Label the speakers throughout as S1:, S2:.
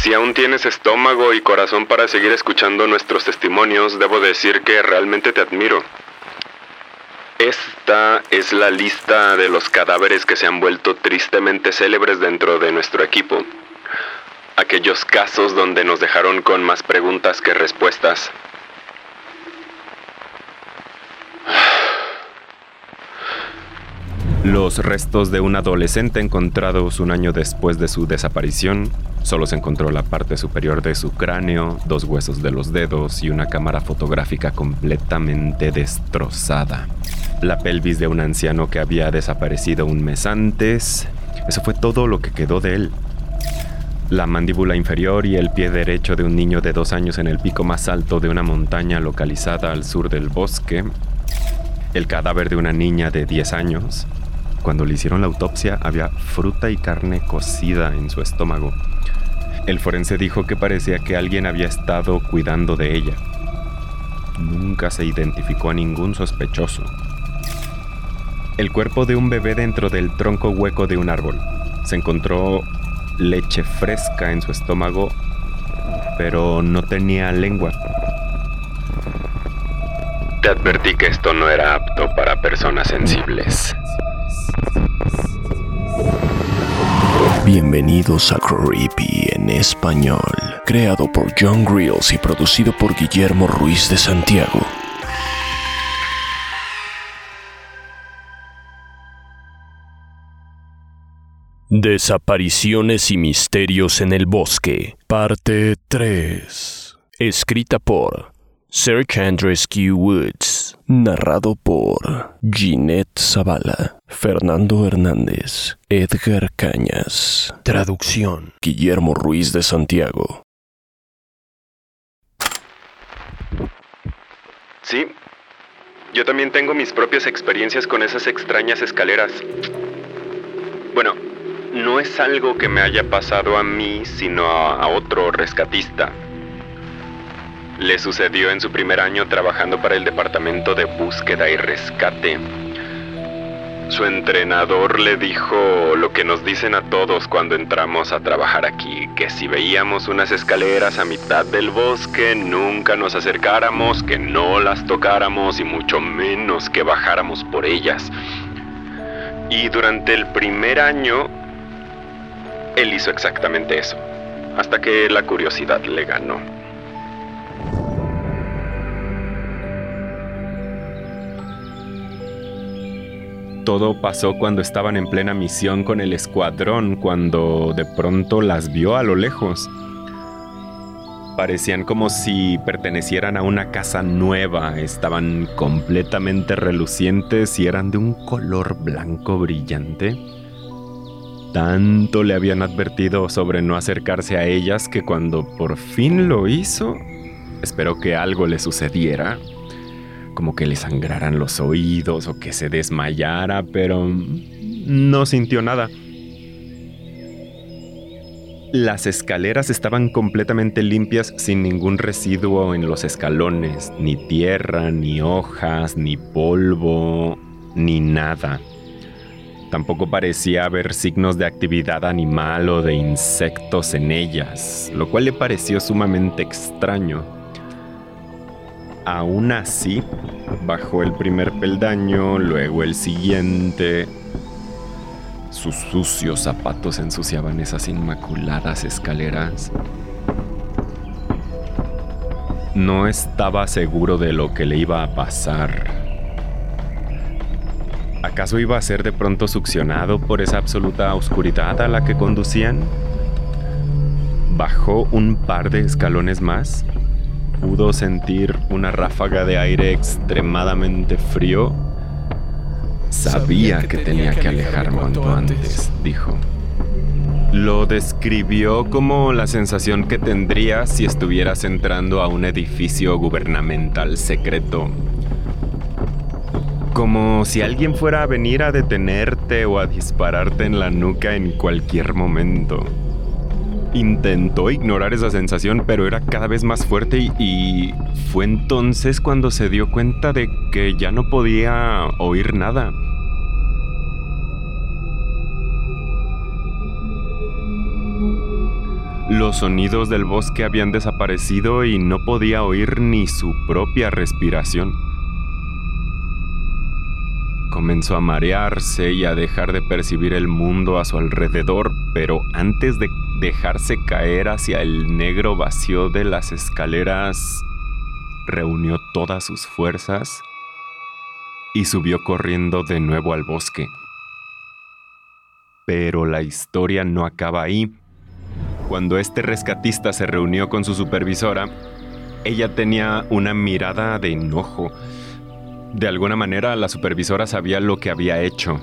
S1: Si aún tienes estómago y corazón para seguir escuchando nuestros testimonios, debo decir que realmente te admiro. Esta es la lista de los cadáveres que se han vuelto tristemente célebres dentro de nuestro equipo. Aquellos casos donde nos dejaron con más preguntas que respuestas.
S2: Los restos de un adolescente encontrados un año después de su desaparición. Solo se encontró la parte superior de su cráneo, dos huesos de los dedos y una cámara fotográfica completamente destrozada. La pelvis de un anciano que había desaparecido un mes antes. Eso fue todo lo que quedó de él. La mandíbula inferior y el pie derecho de un niño de dos años en el pico más alto de una montaña localizada al sur del bosque. El cadáver de una niña de 10 años, cuando le hicieron la autopsia había fruta y carne cocida en su estómago. El forense dijo que parecía que alguien había estado cuidando de ella. Nunca se identificó a ningún sospechoso. El cuerpo de un bebé dentro del tronco hueco de un árbol. Se encontró leche fresca en su estómago, pero no tenía lengua.
S1: Te advertí que esto no era apto para personas sensibles.
S3: Bienvenidos a Creepy en español, creado por John Grills y producido por Guillermo Ruiz de Santiago. Desapariciones y misterios en el bosque, parte 3. Escrita por Sir Andresque Woods. Narrado por Ginette Zavala, Fernando Hernández, Edgar Cañas. Traducción. Guillermo Ruiz de Santiago.
S1: Sí, yo también tengo mis propias experiencias con esas extrañas escaleras. Bueno, no es algo que me haya pasado a mí, sino a, a otro rescatista. Le sucedió en su primer año trabajando para el Departamento de Búsqueda y Rescate. Su entrenador le dijo lo que nos dicen a todos cuando entramos a trabajar aquí, que si veíamos unas escaleras a mitad del bosque, nunca nos acercáramos, que no las tocáramos y mucho menos que bajáramos por ellas. Y durante el primer año, él hizo exactamente eso, hasta que la curiosidad le ganó.
S2: Todo pasó cuando estaban en plena misión con el escuadrón, cuando de pronto las vio a lo lejos. Parecían como si pertenecieran a una casa nueva, estaban completamente relucientes y eran de un color blanco brillante. Tanto le habían advertido sobre no acercarse a ellas que cuando por fin lo hizo, esperó que algo le sucediera como que le sangraran los oídos o que se desmayara, pero no sintió nada. Las escaleras estaban completamente limpias sin ningún residuo en los escalones, ni tierra, ni hojas, ni polvo, ni nada. Tampoco parecía haber signos de actividad animal o de insectos en ellas, lo cual le pareció sumamente extraño. Aún así, bajó el primer peldaño, luego el siguiente. Sus sucios zapatos ensuciaban esas inmaculadas escaleras. No estaba seguro de lo que le iba a pasar. ¿Acaso iba a ser de pronto succionado por esa absoluta oscuridad a la que conducían? Bajó un par de escalones más pudo sentir una ráfaga de aire extremadamente frío, sabía que tenía que alejarme cuanto antes, dijo. Lo describió como la sensación que tendrías si estuvieras entrando a un edificio gubernamental secreto. Como si alguien fuera a venir a detenerte o a dispararte en la nuca en cualquier momento. Intentó ignorar esa sensación, pero era cada vez más fuerte y, fue entonces cuando se dio cuenta de que ya no podía oír nada. Los sonidos del bosque habían desaparecido y no podía oír ni su propia respiración. Comenzó a marearse y a dejar de percibir el mundo a su alrededor, pero antes de dejarse caer hacia el negro vacío de las escaleras, reunió todas sus fuerzas y subió corriendo de nuevo al bosque. Pero la historia no acaba ahí. Cuando este rescatista se reunió con su supervisora, ella tenía una mirada de enojo. De alguna manera la supervisora sabía lo que había hecho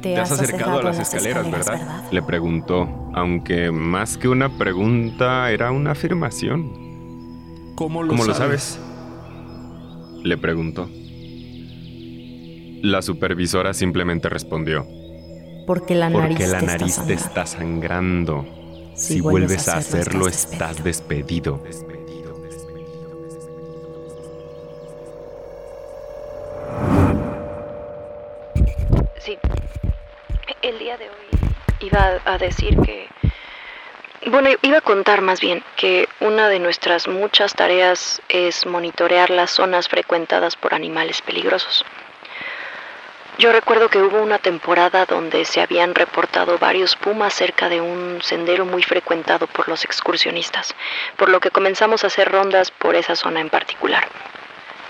S4: te, has acercado a las, escaleras, ¿verdad?
S2: Le preguntó, aunque más que una pregunta era una afirmación.
S4: ¿Cómo lo,
S2: lo sabes? Le preguntó. La supervisora simplemente respondió.
S4: Porque la nariz,
S2: Porque la nariz te, está sangrando. Si, vuelves a hacerlo, estás despedido.
S5: A decir que... Bueno, iba a contar más bien que una de nuestras muchas tareas es monitorear las zonas frecuentadas por animales peligrosos. Yo recuerdo que hubo una temporada donde se habían reportado varios pumas cerca de un sendero muy frecuentado por los excursionistas, por lo que comenzamos a hacer rondas por esa zona en particular.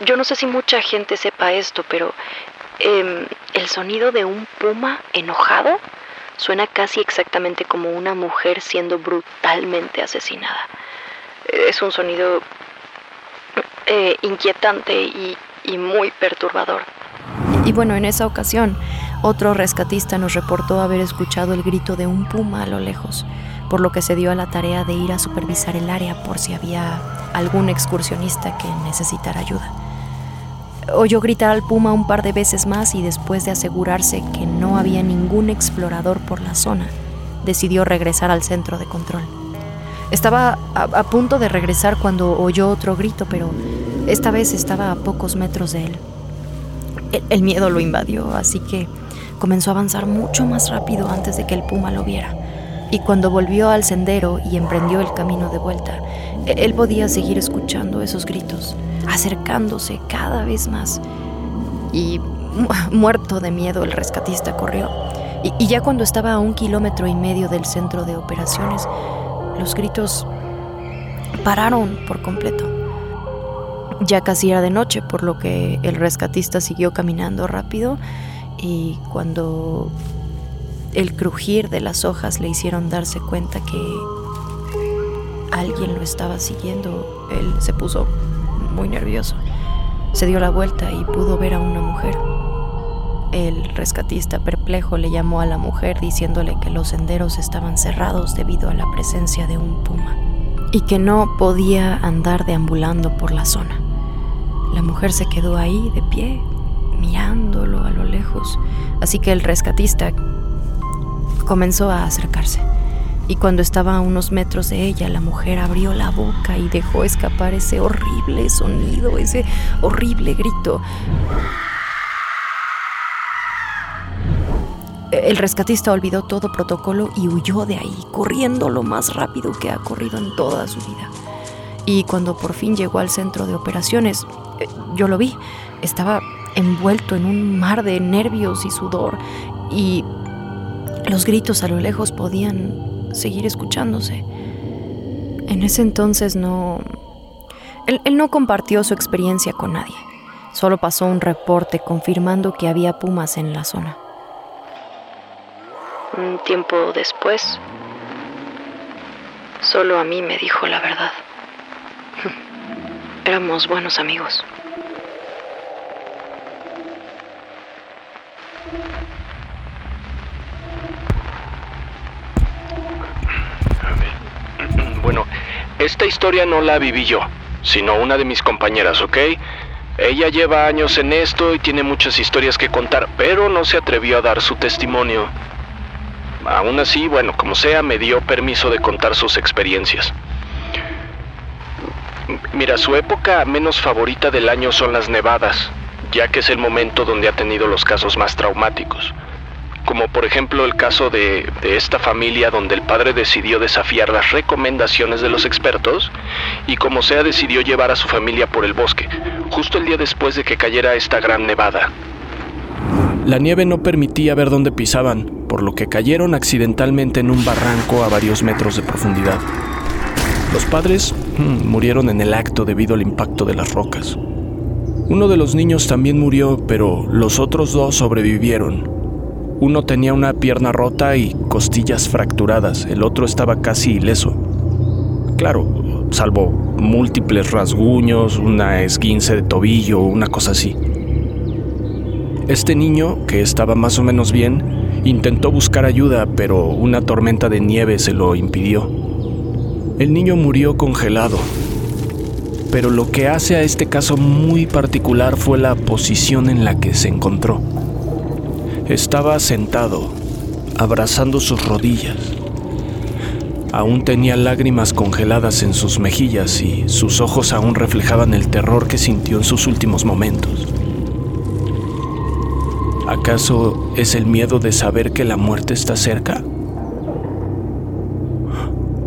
S5: Yo no sé si mucha gente sepa esto, pero Em, el sonido de un puma enojado suena casi exactamente como una mujer siendo brutalmente asesinada. Es un sonido eh, inquietante y, y muy perturbador.
S4: Y bueno, en esa ocasión, otro rescatista nos reportó haber escuchado el grito de un puma a lo lejos, por lo que se dio a la tarea de ir a supervisar el área por si había algún excursionista que necesitara ayuda. Oyó gritar al puma un par de veces más y después de asegurarse que no había ningún explorador por la zona, decidió regresar al centro de control. Estaba a, punto de regresar cuando oyó otro grito, pero esta vez estaba a pocos metros de él. El, miedo lo invadió, así que comenzó a avanzar mucho más rápido antes de que el puma lo viera. Y cuando volvió al sendero y emprendió el camino de vuelta, e, él podía seguir escuchando esos gritos acercándose cada vez más. Y muerto de miedo el rescatista corrió. Y, ya cuando estaba a un kilómetro y medio del centro de operaciones, los gritos pararon por completo. Ya casi era de noche, por lo que el rescatista siguió caminando rápido y cuando el crujir de las hojas le hicieron darse cuenta que alguien lo estaba siguiendo, él se puso muy nervioso. Se dio la vuelta y pudo ver a una mujer. El rescatista perplejo le llamó a la mujer diciéndole que los senderos estaban cerrados debido a la presencia de un puma y que no podía andar deambulando por la zona. La mujer se quedó ahí de pie, mirándolo a lo lejos, así que el rescatista comenzó a acercarse y cuando estaba a unos metros de ella, la mujer abrió la boca y dejó escapar ese horrible sonido, ese horrible grito. El rescatista olvidó todo protocolo y huyó de ahí, corriendo lo más rápido que ha corrido en toda su vida. Y cuando por fin llegó al centro de operaciones, eh, yo lo vi. Estaba envuelto en un mar de nervios y sudor y los gritos a lo lejos podían seguir escuchándose. En ese entonces no... Él, no compartió su experiencia con nadie. Solo pasó un reporte confirmando que había pumas en la zona.
S5: Un tiempo después, solo a mí me dijo la verdad. Éramos buenos amigos.
S6: Esta historia no la viví yo, sino una de mis compañeras, ¿ok? Ella lleva años en esto y tiene muchas historias que contar, pero no se atrevió a dar su testimonio. Aún así, bueno, como sea, me dio permiso de contar sus experiencias. Mira, su época menos favorita del año son las nevadas, ya que es el momento donde ha tenido los casos más traumáticos. Como por ejemplo el caso de, esta familia donde el padre decidió desafiar las recomendaciones de los expertos y como sea decidió llevar a su familia por el bosque, justo el día después de que cayera esta gran nevada.
S7: La nieve no permitía ver dónde pisaban, por lo que cayeron accidentalmente en un barranco a varios metros de profundidad. Los padres mm, murieron en el acto debido al impacto de las rocas. Uno de los niños también murió, pero los otros dos sobrevivieron. Uno tenía una pierna rota y costillas fracturadas, el otro estaba casi ileso. Claro, salvo múltiples rasguños, una esguince de tobillo, una cosa así. Este niño, que estaba más o menos bien, intentó buscar ayuda, pero una tormenta de nieve se lo impidió. El niño murió congelado. Pero lo que hace a este caso muy particular fue la posición en la que se encontró. Estaba sentado, abrazando sus rodillas. Aún tenía lágrimas congeladas en sus mejillas y sus ojos aún reflejaban el terror que sintió en sus últimos momentos. ¿Acaso es el miedo de saber que la muerte está cerca?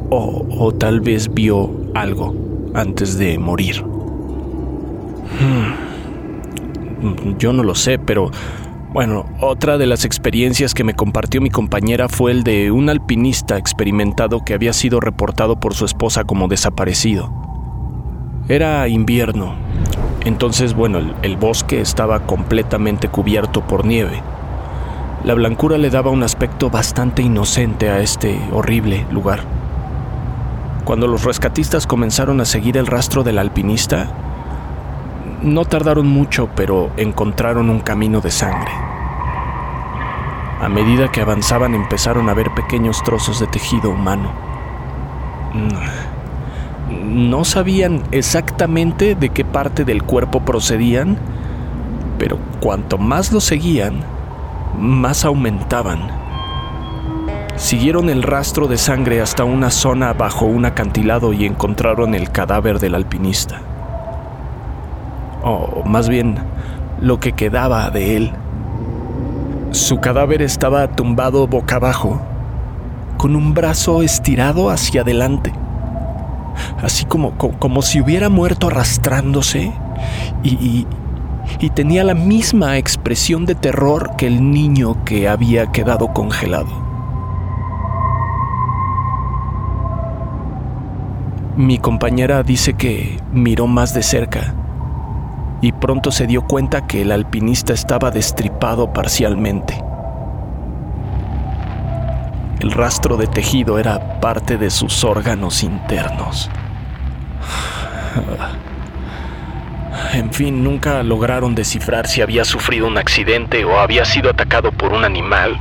S7: o, tal vez vio algo antes de morir. Hmm. Yo no lo sé, pero bueno, otra de las experiencias que me compartió mi compañera fue el de un alpinista experimentado que había sido reportado por su esposa como desaparecido. Era invierno, entonces bueno, el, el bosque estaba completamente cubierto por nieve. La blancura le daba un aspecto bastante inocente a este horrible lugar. Cuando los rescatistas comenzaron a seguir el rastro del alpinista, no tardaron mucho, pero encontraron un camino de sangre. A medida que avanzaban empezaron a ver pequeños trozos de tejido humano. No sabían exactamente de qué parte del cuerpo procedían, pero cuanto más lo seguían, más aumentaban Siguieron el rastro de sangre hasta una zona bajo un acantilado y encontraron el cadáver del alpinista. O más bien, lo que quedaba de él. Su cadáver estaba tumbado boca abajo, con un brazo estirado hacia adelante, así como, como, si hubiera muerto arrastrándose y, y tenía la misma expresión de terror que el niño que había quedado congelado. Mi compañera dice que miró más de cerca y pronto se dio cuenta que el alpinista estaba destripado parcialmente. El rastro de tejido era parte de sus órganos internos. En fin, nunca lograron descifrar si había sufrido un accidente o había sido atacado por un animal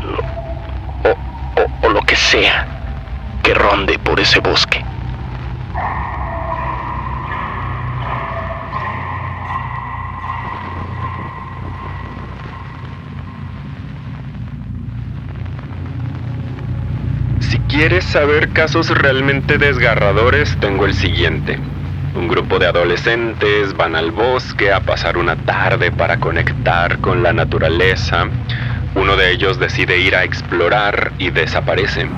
S7: o, o lo que sea que ronde por ese bosque.
S2: Quieres saber casos realmente desgarradores, tengo el siguiente. Un grupo de adolescentes van al bosque a pasar una tarde para conectar con la naturaleza. Uno de ellos decide ir a explorar y desaparece.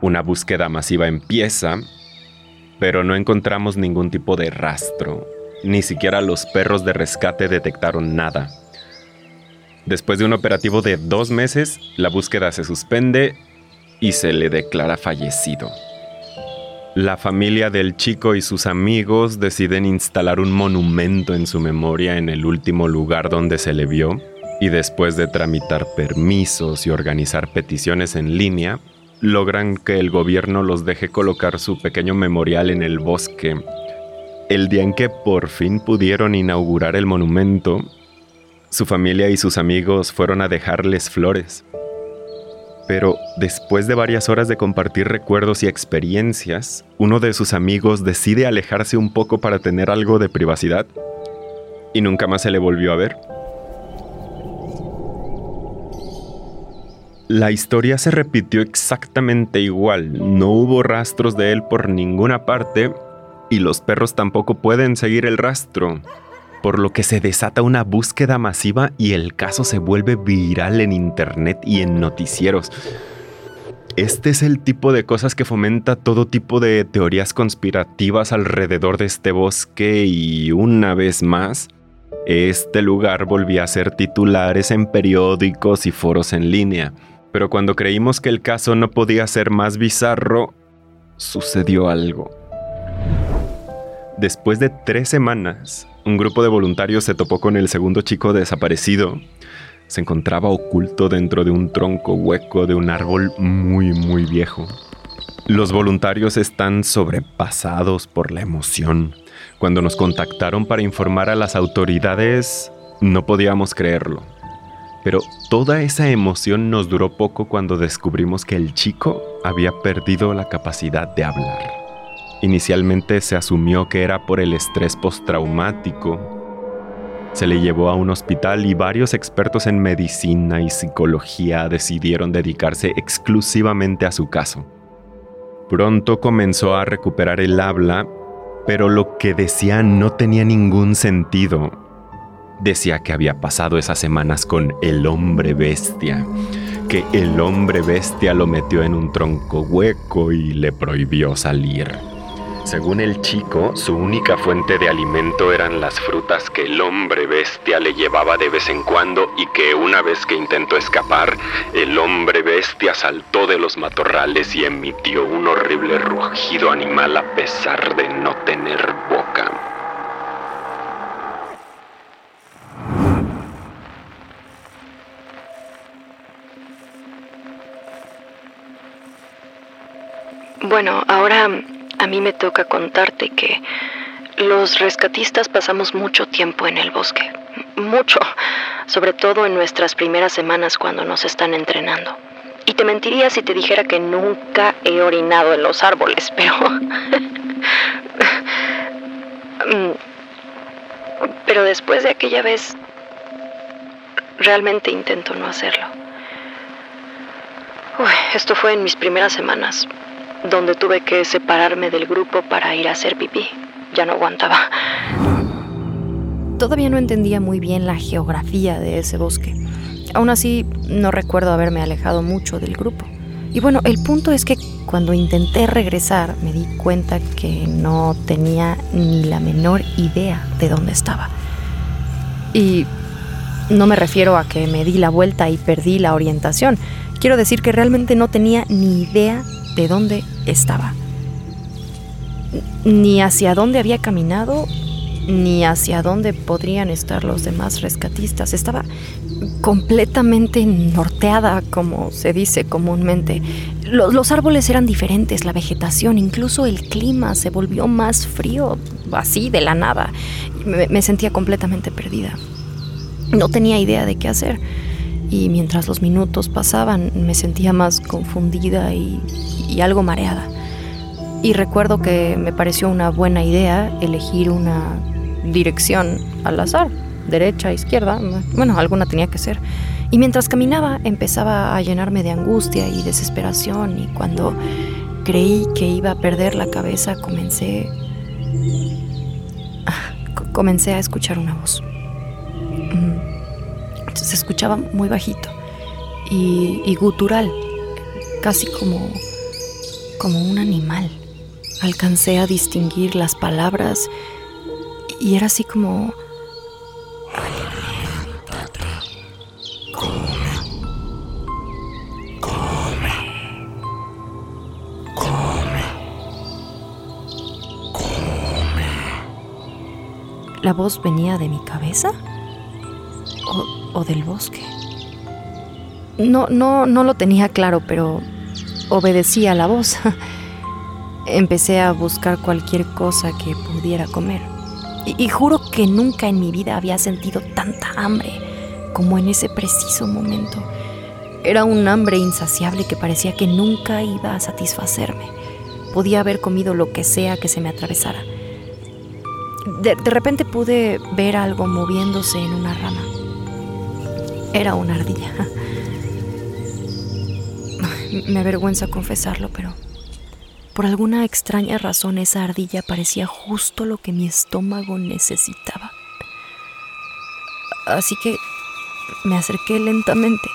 S2: Una búsqueda masiva empieza, pero no encontramos ningún tipo de rastro. Ni siquiera los perros de rescate detectaron nada. Después de un operativo de dos meses, la búsqueda se suspende y se le declara fallecido. La familia del chico y sus amigos deciden instalar un monumento en su memoria en el último lugar donde se le vio y después de tramitar permisos y organizar peticiones en línea, logran que el gobierno los deje colocar su pequeño memorial en el bosque. El día en que por fin pudieron inaugurar el monumento, su familia y sus amigos fueron a dejarles flores Pero después de varias horas de compartir recuerdos y experiencias, uno de sus amigos decide alejarse un poco para tener algo de privacidad y nunca más se le volvió a ver. La historia se repitió exactamente igual, no hubo rastros de él por ninguna parte y los perros tampoco pueden seguir el rastro, por lo que se desata una búsqueda masiva y el caso se vuelve viral en internet y en noticieros. Este es el tipo de cosas que fomenta todo tipo de teorías conspirativas alrededor de este bosque y una vez más, este lugar volvía a ser titulares en periódicos y foros en línea pero cuando creímos que el caso no podía ser más bizarro, sucedió algo. Después de tres semanas, un grupo de voluntarios se topó con el segundo chico desaparecido. Se encontraba oculto dentro de un tronco hueco de un árbol muy, muy viejo. Los voluntarios están sobrepasados por la emoción. Cuando nos contactaron para informar a las autoridades, no podíamos creerlo. Pero toda esa emoción nos duró poco cuando descubrimos que el chico había perdido la capacidad de hablar. Inicialmente se asumió que era por el estrés postraumático. Se le llevó a un hospital y varios expertos en medicina y psicología decidieron dedicarse exclusivamente a su caso. Pronto comenzó a recuperar el habla, pero lo que decía no tenía ningún sentido decía que había pasado esas semanas con el hombre bestia, que el hombre bestia lo metió en un tronco hueco y le prohibió salir. Según el chico, su única fuente de alimento eran las frutas que el hombre bestia le llevaba de vez en cuando y que una vez que intentó escapar, el hombre bestia saltó de los matorrales y emitió un horrible rugido animal a pesar de no tener boca.
S5: Bueno, ahora a mí me toca contarte que los rescatistas pasamos mucho tiempo en el bosque. Mucho. Sobre todo en nuestras primeras semanas cuando nos están entrenando. Y te mentiría si te dijera que nunca he orinado en los árboles, pero... Mm, pero después de aquella vez, realmente intento no hacerlo. esto fue en mis primeras semanas donde tuve que separarme del grupo para ir a hacer pipí. Ya no aguantaba.
S4: Todavía no entendía muy bien la geografía de ese bosque. Aún así, no recuerdo haberme alejado mucho del grupo. Y bueno, el punto es que cuando intenté regresar me di cuenta que no tenía ni la menor idea de dónde estaba. Y no me refiero a que me di la vuelta y perdí la orientación. Quiero decir que realmente no tenía ni idea de dónde estaba. Ni hacia dónde había caminado, ni hacia dónde podrían estar los demás rescatistas. Estaba completamente norteada, como se dice comúnmente. Los, árboles eran diferentes, la vegetación, incluso el clima se volvió más frío, así de la nada. me sentía completamente perdida. No tenía idea de qué hacer y mientras los minutos pasaban me sentía más confundida y, algo mareada. Y recuerdo que me pareció una buena idea elegir una dirección al azar, derecha, izquierda, bueno, alguna tenía que ser. Y mientras caminaba empezaba a llenarme de angustia y desesperación y cuando creí que iba a perder la cabeza comencé comencé a escuchar una voz. Se escuchaba muy bajito y, gutural, casi como, como un animal. Alcancé a distinguir las palabras y era así como... ¿La voz venía de mi cabeza? O del bosque. No, no, no lo tenía claro, pero obedecía la voz. Empecé a buscar cualquier cosa que pudiera comer. Y, y, juro que nunca en mi vida había sentido tanta hambre como en ese preciso momento. Era un hambre insaciable que parecía que nunca iba a satisfacerme. Podía haber comido lo que sea que se me atravesara. De, de repente pude ver algo moviéndose en una rama. Era una ardilla. Me avergüenza confesarlo, pero por alguna extraña razón esa ardilla parecía justo lo que mi estómago necesitaba. Así que me acerqué lentamente.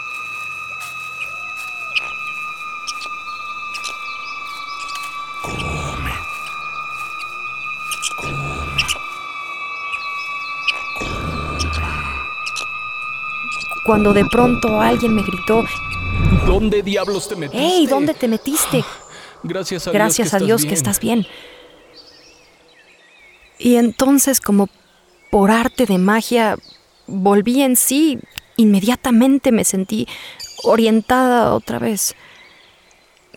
S4: Cuando de pronto alguien me gritó,
S8: ¿Dónde diablos te metiste?
S4: ¡Hey! ¿Dónde te metiste?
S8: Gracias a
S4: Gracias
S8: Dios, que
S4: a Dios
S8: estás
S4: que estás bien. Y entonces, como por arte de magia, volví en sí. Inmediatamente me sentí orientada otra vez.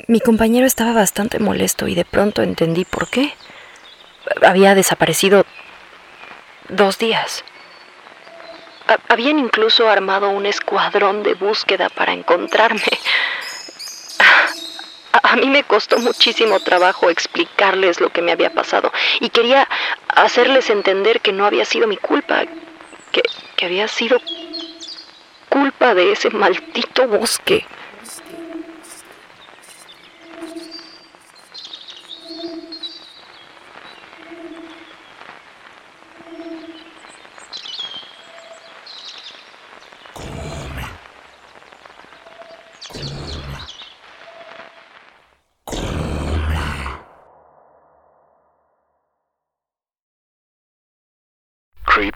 S4: Mi compañero estaba bastante molesto y de pronto entendí por qué. Había desaparecido dos días.
S9: Ha- Habían incluso armado un escuadrón de búsqueda para encontrarme. A, a mí me costó muchísimo trabajo explicarles lo que me había pasado y quería hacerles entender que no había sido mi culpa, que, que había sido culpa de ese maldito bosque.